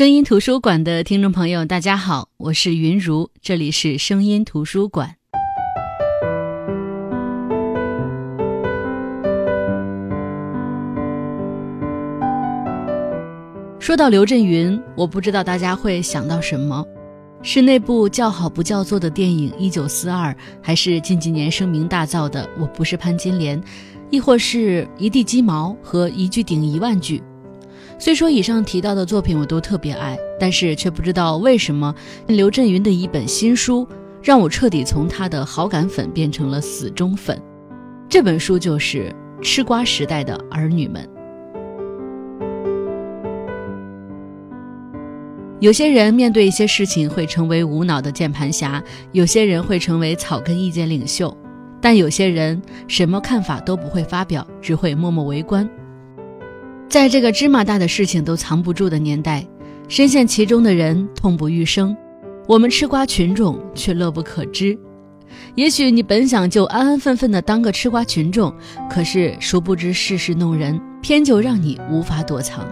声音图书馆的听众朋友，大家好，我是云如，这里是声音图书馆。说到刘震云，我不知道大家会想到什么，是那部叫好不叫座的电影《一九四二》，还是近几年声名大噪的《我不是潘金莲》，亦或是一地鸡毛和一句顶一万句？虽说以上提到的作品我都特别爱，但是却不知道为什么刘震云的一本新书让我彻底从他的好感粉变成了死忠粉。这本书就是《吃瓜时代的儿女们》。有些人面对一些事情会成为无脑的键盘侠，有些人会成为草根意见领袖，但有些人什么看法都不会发表，只会默默围观。在这个芝麻大的事情都藏不住的年代，深陷其中的人痛不欲生，我们吃瓜群众却乐不可支。也许你本想就安安分分的当个吃瓜群众，可是殊不知世事弄人，偏就让你无法躲藏。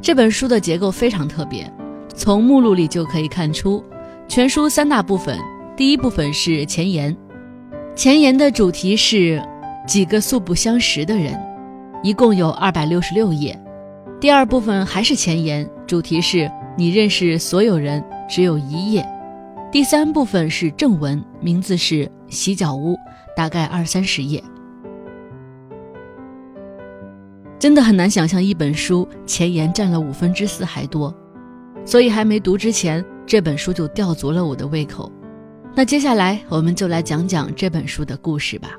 这本书的结构非常特别，从目录里就可以看出，全书三大部分，第一部分是前言，前言的主题是几个素不相识的人。一共有二百六十六页，第二部分还是前言，主题是你认识所有人只有一页。第三部分是正文，名字是洗脚屋，大概二三十页。真的很难想象一本书前言占了五分之四还多，所以还没读之前，这本书就吊足了我的胃口。那接下来我们就来讲讲这本书的故事吧。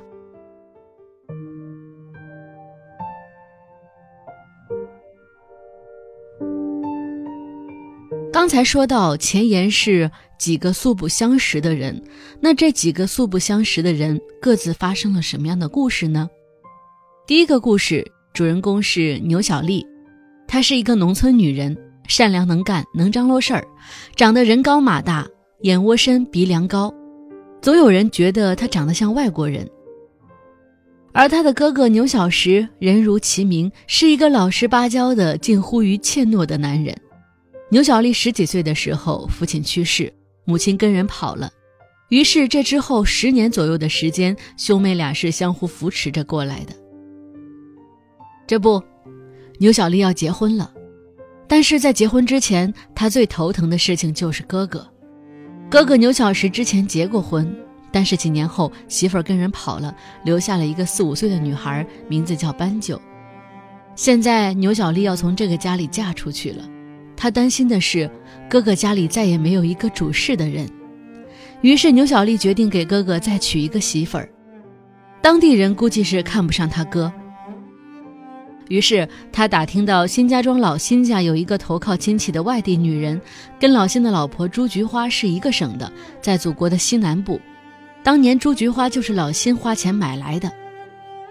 刚才说到前言是几个素不相识的人，那这几个素不相识的人各自发生了什么样的故事呢？第一个故事主人公是牛小丽，她是一个农村女人，善良能干，能张罗事儿，长得人高马大，眼窝深，鼻梁高，总有人觉得她长得像外国人。而她的哥哥牛小石，人如其名，是一个老实巴交的，近乎于怯懦的男人。牛小丽十几岁的时候，父亲去世，母亲跟人跑了，于是这之后十年左右的时间，兄妹俩是相互扶持着过来的。这不，牛小丽要结婚了，但是在结婚之前，她最头疼的事情就是哥哥。哥哥牛小石之前结过婚，但是几年后媳妇儿跟人跑了，留下了一个四五岁的女孩，名字叫斑鸠。现在牛小丽要从这个家里嫁出去了。他担心的是，哥哥家里再也没有一个主事的人，于是牛小丽决定给哥哥再娶一个媳妇儿。当地人估计是看不上他哥，于是他打听到辛家庄老辛家有一个投靠亲戚的外地女人，跟老辛的老婆朱菊花是一个省的，在祖国的西南部。当年朱菊花就是老辛花钱买来的。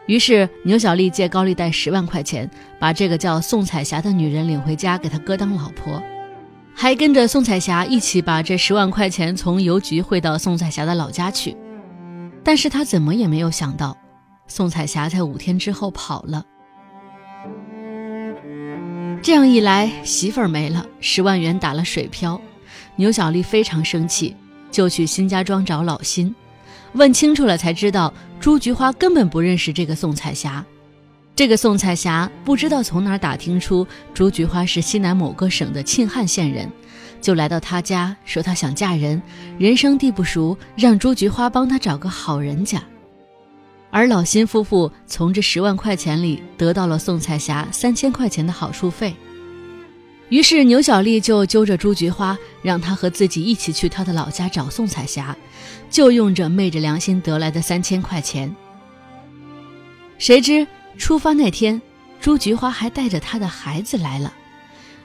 于是牛小丽借高利贷十万块钱，把这个叫宋彩霞的女人领回家给她哥当老婆，还跟着宋彩霞一起把这十万块钱从邮局汇到宋彩霞的老家去。但是他怎么也没有想到，宋彩霞在五天之后跑了。这样一来，媳妇儿没了，十万元打了水漂，牛小丽非常生气，就去新家庄找老辛。问清楚了才知道，朱菊花根本不认识这个宋彩霞。这个宋彩霞不知道从哪儿打听出朱菊花是西南某个省的沁汉县人，就来到他家说她想嫁人，人生地不熟，让朱菊花帮她找个好人家。而老辛夫妇从这十万块钱里得到了宋彩霞三千块钱的好处费。于是牛小丽就揪着朱菊花，让她和自己一起去她的老家找宋彩霞，就用着昧着良心得来的三千块钱。谁知出发那天，朱菊花还带着她的孩子来了。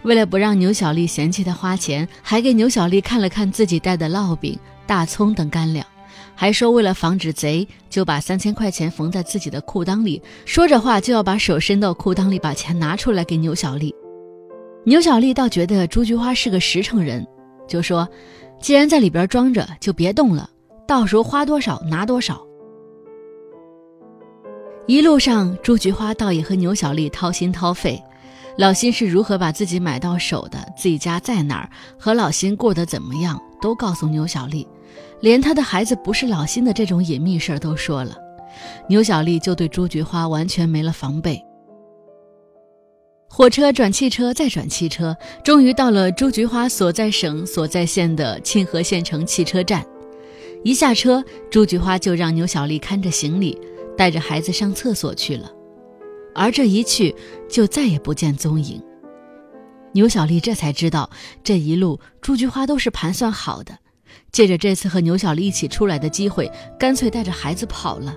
为了不让牛小丽嫌弃她花钱，还给牛小丽看了看自己带的烙饼、大葱等干粮，还说为了防止贼，就把三千块钱缝在自己的裤裆里。说着话就要把手伸到裤裆里，把钱拿出来给牛小丽。牛小丽倒觉得朱菊花是个实诚人，就说：“既然在里边装着，就别动了，到时候花多少拿多少。”一路上，朱菊花倒也和牛小丽掏心掏肺，老辛是如何把自己买到手的，自己家在哪儿，和老辛过得怎么样，都告诉牛小丽，连他的孩子不是老辛的这种隐秘事儿都说了。牛小丽就对朱菊花完全没了防备。火车转汽车，再转汽车，终于到了朱菊花所在省所在县的沁河县城汽车站。一下车，朱菊花就让牛小丽看着行李，带着孩子上厕所去了。而这一去，就再也不见踪影。牛小丽这才知道，这一路朱菊花都是盘算好的，借着这次和牛小丽一起出来的机会，干脆带着孩子跑了。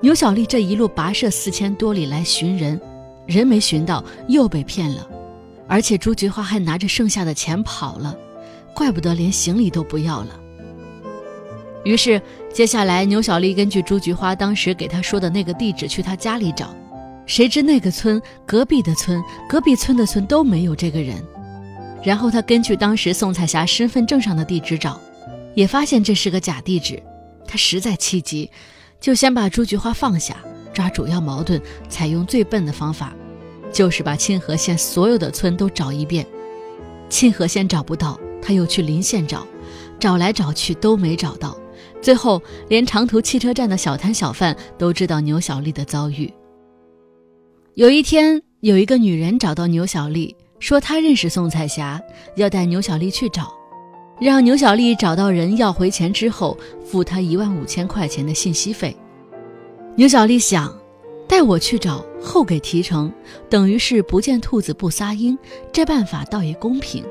牛小丽这一路跋涉四千多里来寻人，人没寻到，又被骗了，而且朱菊花还拿着剩下的钱跑了，怪不得连行李都不要了。于是，接下来牛小丽根据朱菊花当时给她说的那个地址去她家里找，谁知那个村、隔壁的村、隔壁村的村都没有这个人。然后她根据当时宋彩霞身份证上的地址找，也发现这是个假地址。她实在气急，就先把朱菊花放下，抓主要矛盾，采用最笨的方法，就是把沁河县所有的村都找一遍。沁河县找不到，他又去邻县找，找来找去都没找到。最后，连长途汽车站的小摊小贩都知道牛小丽的遭遇。有一天，有一个女人找到牛小丽，说她认识宋彩霞，要带牛小丽去找，让牛小丽找到人要回钱之后，付她一万五千块钱的信息费。牛小丽想，带我去找，后给提成，等于是不见兔子不撒鹰，这办法倒也公平。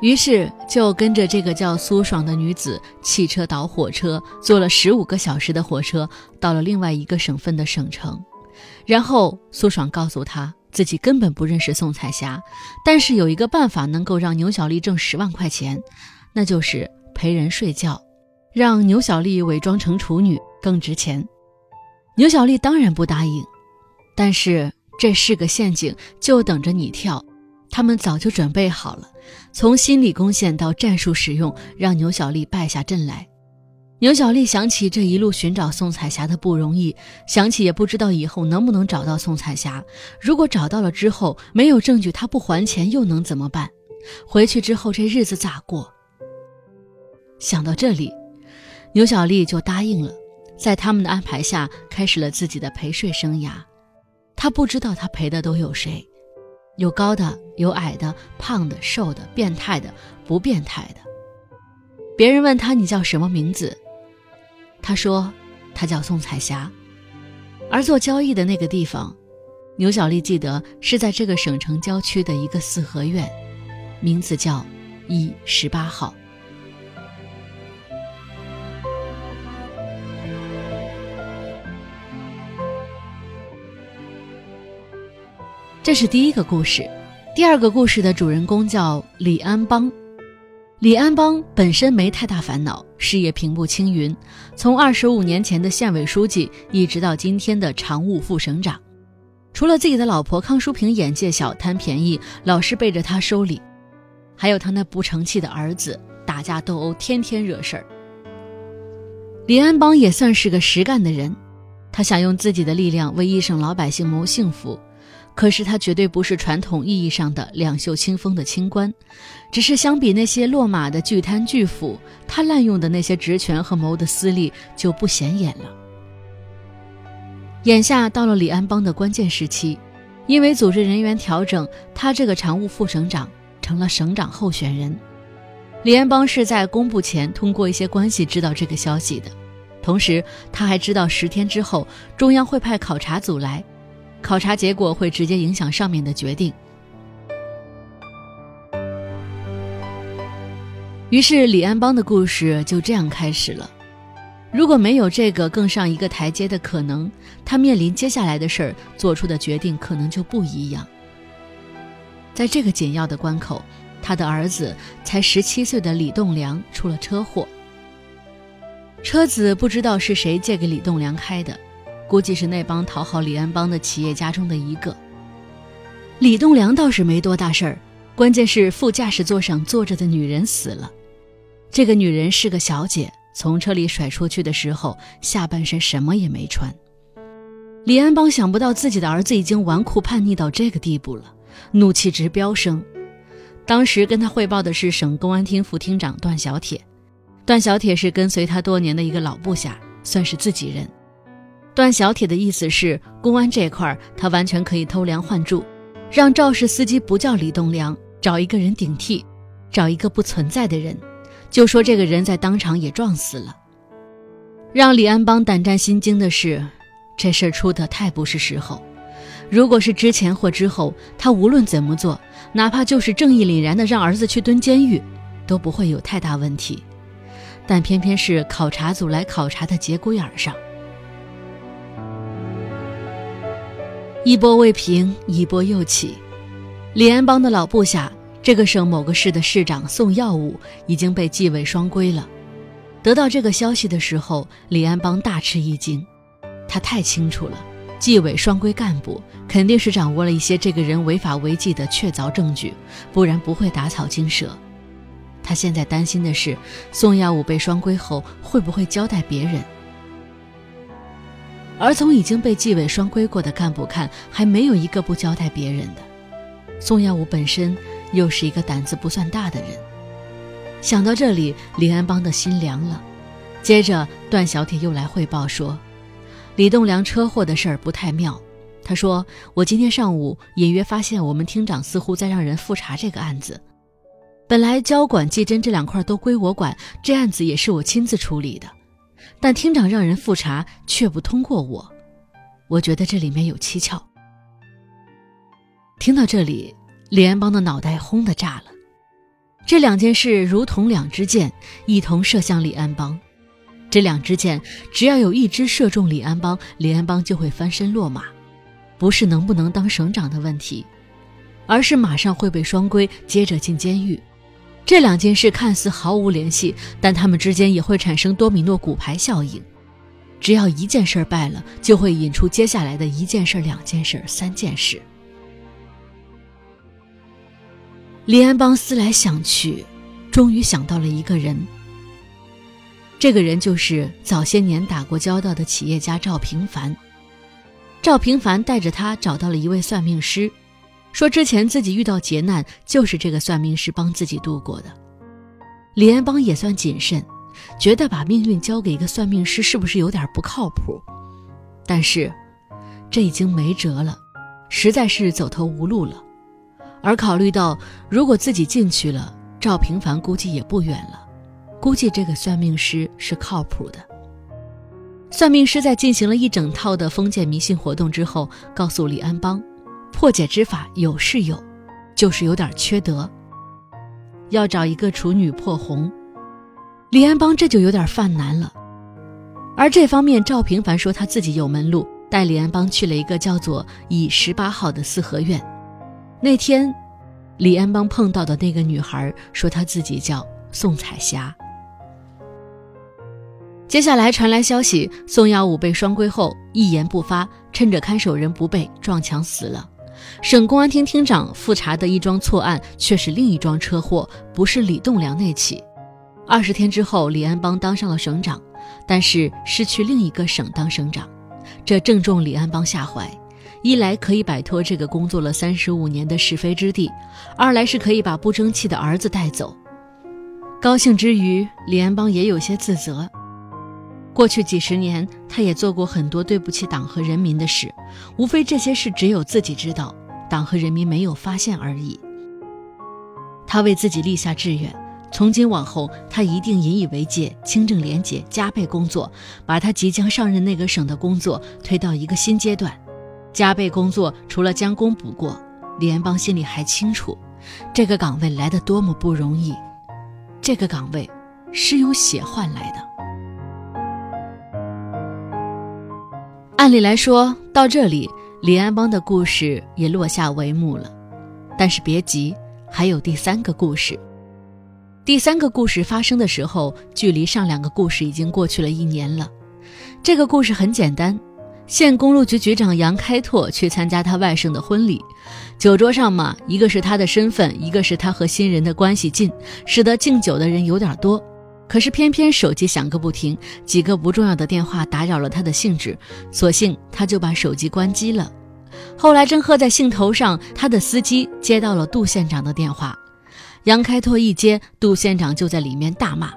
于是就跟着这个叫苏爽的女子，汽车倒火车，坐了十五个小时的火车，到了另外一个省份的省城。然后苏爽告诉他自己根本不认识宋彩霞，但是有一个办法能够让牛小丽挣十万块钱，那就是陪人睡觉，让牛小丽伪装成处女更值钱。牛小丽当然不答应，但是这是个陷阱，就等着你跳。他们早就准备好了，从心理攻陷到战术使用，让牛小丽败下阵来。牛小丽想起这一路寻找宋彩霞的不容易，想起也不知道以后能不能找到宋彩霞。如果找到了之后没有证据，她不还钱又能怎么办？回去之后这日子咋过？想到这里，牛小丽就答应了，在他们的安排下，开始了自己的陪睡生涯。他不知道他陪的都有谁。有高的，有矮的，胖的，瘦的，变态的，不变态的。别人问他你叫什么名字，他说他叫宋彩霞。而做交易的那个地方，牛小丽记得是在这个省城郊区的一个四合院，名字叫一十八号。这是第一个故事，第二个故事的主人公叫李安邦。李安邦本身没太大烦恼，事业平步青云，从二十五年前的县委书记，一直到今天的常务副省长。除了自己的老婆康淑萍眼界小，贪便宜，老是背着他收礼，还有他那不成器的儿子，打架斗殴，天天惹事儿。李安邦也算是个实干的人，他想用自己的力量为一省老百姓谋幸福。可是他绝对不是传统意义上的两袖清风的清官，只是相比那些落马的巨贪巨腐，他滥用的那些职权和谋的私利就不显眼了。眼下到了李安邦的关键时期，因为组织人员调整，他这个常务副省长成了省长候选人。李安邦是在公布前通过一些关系知道这个消息的，同时他还知道十天之后中央会派考察组来。考察结果会直接影响上面的决定。于是李安邦的故事就这样开始了。如果没有这个更上一个台阶的可能，他面临接下来的事儿做出的决定可能就不一样。在这个紧要的关口，他的儿子才十七岁的李栋梁出了车祸。车子不知道是谁借给李栋梁开的。估计是那帮讨好李安邦的企业家中的一个。李栋梁倒是没多大事儿，关键是副驾驶座上坐着的女人死了。这个女人是个小姐，从车里甩出去的时候，下半身什么也没穿。李安邦想不到自己的儿子已经纨绔叛逆到这个地步了，怒气直飙升。当时跟他汇报的是省公安厅副厅长段小铁，段小铁是跟随他多年的一个老部下，算是自己人。段小铁的意思是，公安这块他完全可以偷梁换柱，让肇事司机不叫李栋梁，找一个人顶替，找一个不存在的人，就说这个人在当场也撞死了。让李安邦胆战心惊的是，这事儿出的太不是时候。如果是之前或之后，他无论怎么做，哪怕就是正义凛然的让儿子去蹲监狱，都不会有太大问题。但偏偏是考察组来考察的节骨眼上，一波未平，一波又起。李安邦的老部下，这个省某个市的市长宋耀武已经被纪委双规了。得到这个消息的时候，李安邦大吃一惊，他太清楚了。纪委双规干部肯定是掌握了一些这个人违法违纪的确凿证据，不然不会打草惊蛇。他现在担心的是，宋耀武被双规后会不会交代别人？而从已经被纪委双规过的干部看，还没有一个不交代别人的。宋耀武本身又是一个胆子不算大的人。想到这里，李安邦的心凉了。接着，段小铁又来汇报说。李栋梁车祸的事儿不太妙，他说：“我今天上午隐约发现，我们厅长似乎在让人复查这个案子。本来交管、技侦这两块都归我管，这案子也是我亲自处理的，但厅长让人复查却不通过我，我觉得这里面有蹊跷。”听到这里，李安邦的脑袋轰的炸了。这两件事如同两支箭，一同射向李安邦。这两支箭，只要有一支射中李安邦，李安邦就会翻身落马，不是能不能当省长的问题，而是马上会被双规，接着进监狱。这两件事看似毫无联系，但他们之间也会产生多米诺骨牌效应。只要一件事败了，就会引出接下来的一件事、两件事、三件事。李安邦思来想去，终于想到了一个人。这个人就是早些年打过交道的企业家赵平凡。赵平凡带着他找到了一位算命师，说之前自己遇到劫难，就是这个算命师帮自己度过的。李安邦也算谨慎，觉得把命运交给一个算命师是不是有点不靠谱？但是，这已经没辙了，实在是走投无路了。而考虑到如果自己进去了，赵平凡估计也不远了。估计这个算命师是靠谱的。算命师在进行了一整套的封建迷信活动之后，告诉李安邦，破解之法有是有，就是有点缺德，要找一个处女破红。李安邦这就有点犯难了。而这方面，赵平凡说他自己有门路，带李安邦去了一个叫做乙十八号的四合院。那天，李安邦碰到的那个女孩说，她自己叫宋彩霞。接下来传来消息，宋耀武被双规后一言不发，趁着看守人不备撞墙死了。省公安厅厅长复查的一桩错案却是另一桩车祸，不是李栋梁那起。二十天之后，李安邦当上了省长，但是失去另一个省当省长，这正中李安邦下怀。一来可以摆脱这个工作了三十五年的是非之地，二来是可以把不争气的儿子带走。高兴之余，李安邦也有些自责。过去几十年，他也做过很多对不起党和人民的事，无非这些事只有自己知道，党和人民没有发现而已。他为自己立下志愿，从今往后，他一定引以为戒，清正廉洁，加倍工作，把他即将上任那个省的工作推到一个新阶段。加倍工作，除了将功补过，李安邦心里还清楚，这个岗位来得多么不容易，这个岗位是用血换来的。按理来说，到这里，李安邦的故事也落下帷幕了。但是别急，还有第三个故事。第三个故事发生的时候，距离上两个故事已经过去了一年了。这个故事很简单：县公路局局长杨开拓去参加他外甥的婚礼，酒桌上嘛，一个是他的身份，一个是他和新人的关系近，使得敬酒的人有点多。可是偏偏手机响个不停，几个不重要的电话打扰了他的兴致，索性他就把手机关机了。后来正喝在兴头上，他的司机接到了杜县长的电话。杨开拓一接，杜县长就在里面大骂：“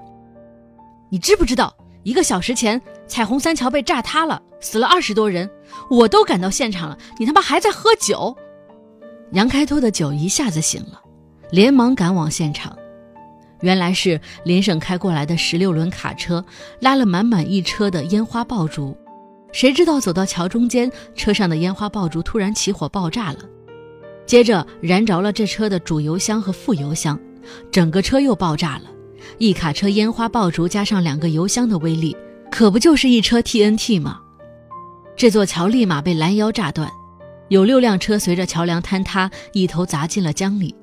你知不知道，一个小时前彩虹三桥被炸塌了，死了二十多人，我都赶到现场了，你他妈还在喝酒！”杨开拓的酒一下子醒了，连忙赶往现场。原来是邻省开过来的十六轮卡车，拉了满满一车的烟花爆竹。谁知道走到桥中间，车上的烟花爆竹突然起火爆炸了。接着燃着了这车的主油箱和副油箱，整个车又爆炸了。一卡车烟花爆竹加上两个油箱的威力，可不就是一车 TNT 吗？这座桥立马被拦腰炸断，有六辆车随着桥梁坍塌一头砸进了江里。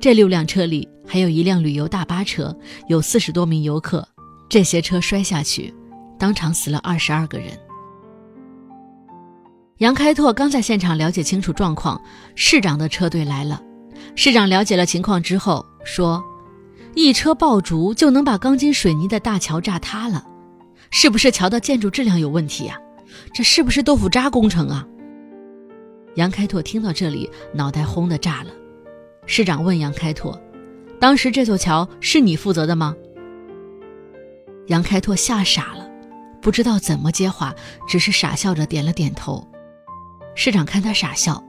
这六辆车里还有一辆旅游大巴车，有四十多名游客。这些车摔下去，当场死了二十二个人。杨开拓刚在现场了解清楚状况，市长的车队来了。市长了解了情况之后说：“一车爆竹就能把钢筋水泥的大桥炸塌了，是不是桥的建筑质量有问题呀？这是不是豆腐渣工程啊？”杨开拓听到这里，脑袋轰的炸了。市长问杨开拓：“当时这座桥是你负责的吗？”杨开拓吓傻了，不知道怎么接话，只是傻笑着点了点头。市长看他傻笑，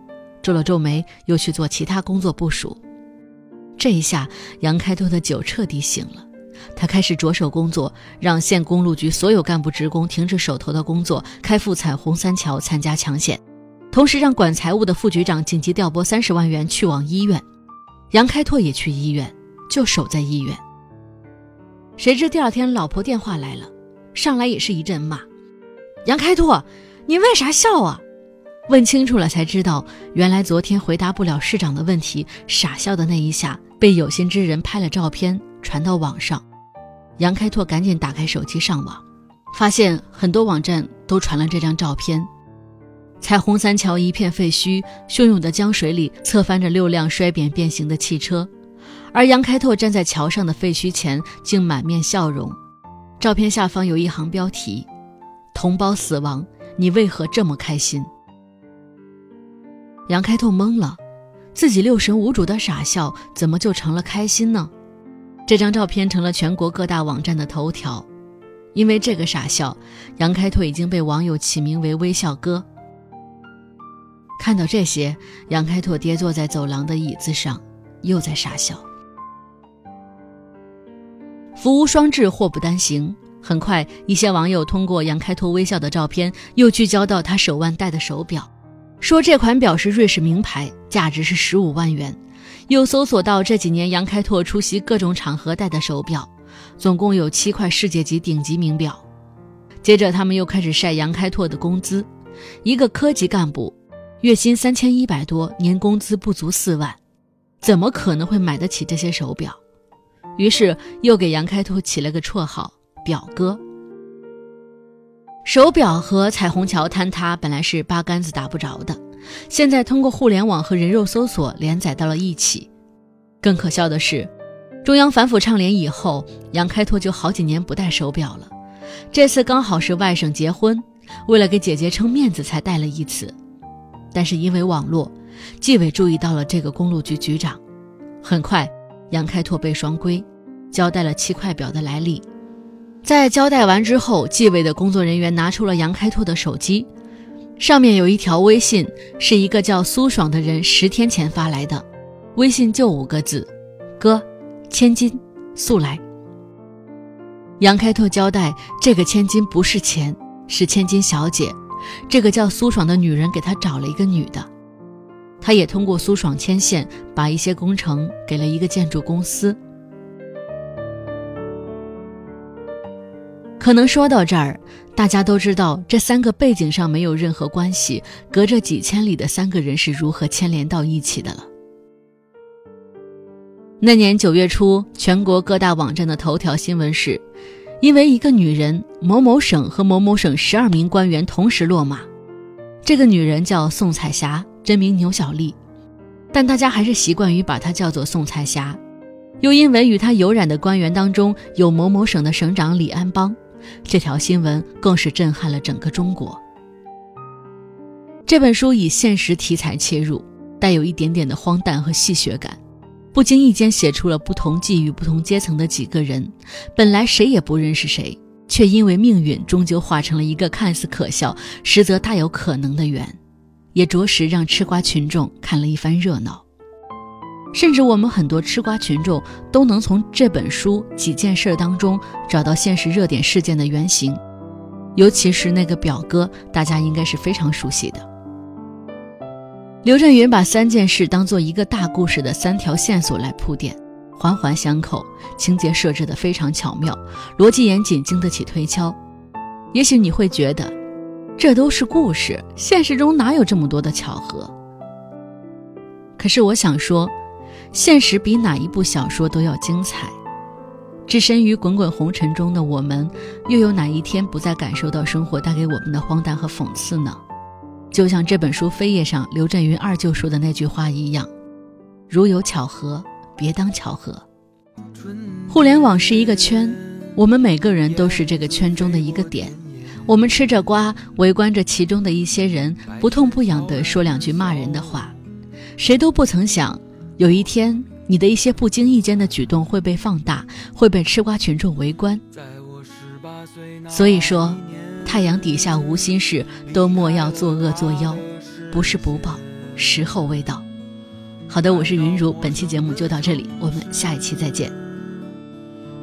皱了皱眉，又去做其他工作部署。这一下，杨开拓的酒彻底醒了。他开始着手工作，让县公路局所有干部职工停止手头的工作，开赴彩虹三桥参加抢险。同时，让管财务的副局长紧急调拨三十万元去往医院。杨开拓也去医院，就守在医院。谁知第二天，老婆电话来了，上来也是一阵骂：“杨开拓，你为啥笑啊？”问清楚了才知道，原来昨天回答不了市长的问题，傻笑的那一下被有心之人拍了照片传到网上。杨开拓赶紧打开手机上网，发现很多网站都传了这张照片。彩虹三桥一片废墟，汹涌的江水里侧翻着六辆摔扁变形的汽车，而杨开拓站在桥上的废墟前，竟满面笑容。照片下方有一行标题：“同胞死亡，你为何这么开心？”杨开拓懵了，自己六神无主的傻笑，怎么就成了开心呢？这张照片成了全国各大网站的头条，因为这个傻笑，杨开拓已经被网友起名为“微笑哥”。看到这些，杨开拓跌坐在走廊的椅子上，又在傻笑。福无双至，祸不单行。很快，一些网友通过杨开拓微笑的照片，又聚焦到他手腕戴的手表。说这款表是瑞士名牌，价值是十五万元。又搜索到这几年杨开拓出席各种场合戴的手表，总共有七块世界级顶级名表。接着他们又开始晒杨开拓的工资，一个科级干部，月薪三千一百多，年工资不足四万，怎么可能会买得起这些手表？于是又给杨开拓起了个绰号“表哥”。手表和彩虹桥坍塌本来是八竿子打不着的，现在通过互联网和人肉搜索连载到了一起。更可笑的是，中央反腐倡廉以后，杨开拓就好几年不戴手表了。这次刚好是外甥结婚，为了给姐姐撑面子才戴了一次。但是因为网络，纪委注意到了这个公路局局长，很快杨开拓被双规，交代了七块表的来历。在交代完之后，纪委的工作人员拿出了杨开拓的手机，上面有一条微信，是一个叫苏爽的人十天前发来的。微信就五个字：“哥，千金，速来。”杨开拓交代，这个千金不是钱，是千金小姐。这个叫苏爽的女人给他找了一个女的，他也通过苏爽牵线，把一些工程给了一个建筑公司。可能说到这儿，大家都知道这三个背景上没有任何关系，隔着几千里的三个人是如何牵连到一起的了。那年九月初，全国各大网站的头条新闻是，因为一个女人，某某省和某某省十二名官员同时落马。这个女人叫宋彩霞，真名牛小丽，但大家还是习惯于把她叫做宋彩霞。又因为与她有染的官员当中有某某省的省长李安邦，这条新闻更是震撼了整个中国。这本书以现实题材切入，带有一点点的荒诞和戏谑感，不经意间写出了不同际遇、不同阶层的几个人，本来谁也不认识谁，却因为命运终究化成了一个看似可笑，实则大有可能的缘，也着实让吃瓜群众看了一番热闹。甚至我们很多吃瓜群众都能从这本书几件事当中找到现实热点事件的原型，尤其是那个表哥，大家应该是非常熟悉的。刘震云把三件事当做一个大故事的三条线索来铺垫，环环相扣，情节设置的非常巧妙，逻辑严谨，经得起推敲。也许你会觉得，这都是故事，现实中哪有这么多的巧合？可是我想说，现实比哪一部小说都要精彩。置身于滚滚红尘中的我们，又有哪一天不再感受到生活带给我们的荒诞和讽刺呢？就像这本书扉页上刘震云二舅说的那句话一样：“如有巧合，别当巧合。”互联网是一个圈，我们每个人都是这个圈中的一个点。我们吃着瓜，围观着其中的一些人，不痛不痒地说两句骂人的话。谁都不曾想，有一天你的一些不经意间的举动会被放大，会被吃瓜群众围观。所以说。太阳底下无心事，都莫要作恶作妖，不是不报，时候未到。好的，我是云如，本期节目就到这里，我们下一期再见。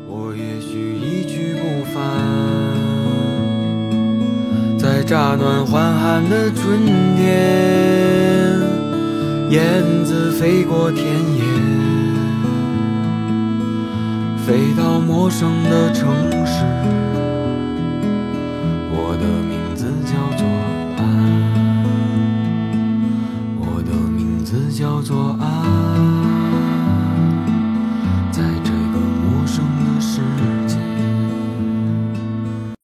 我也许一去不返，在乍暖还寒的春天，燕子飞过田野，飞到陌生的城市。叫做爱。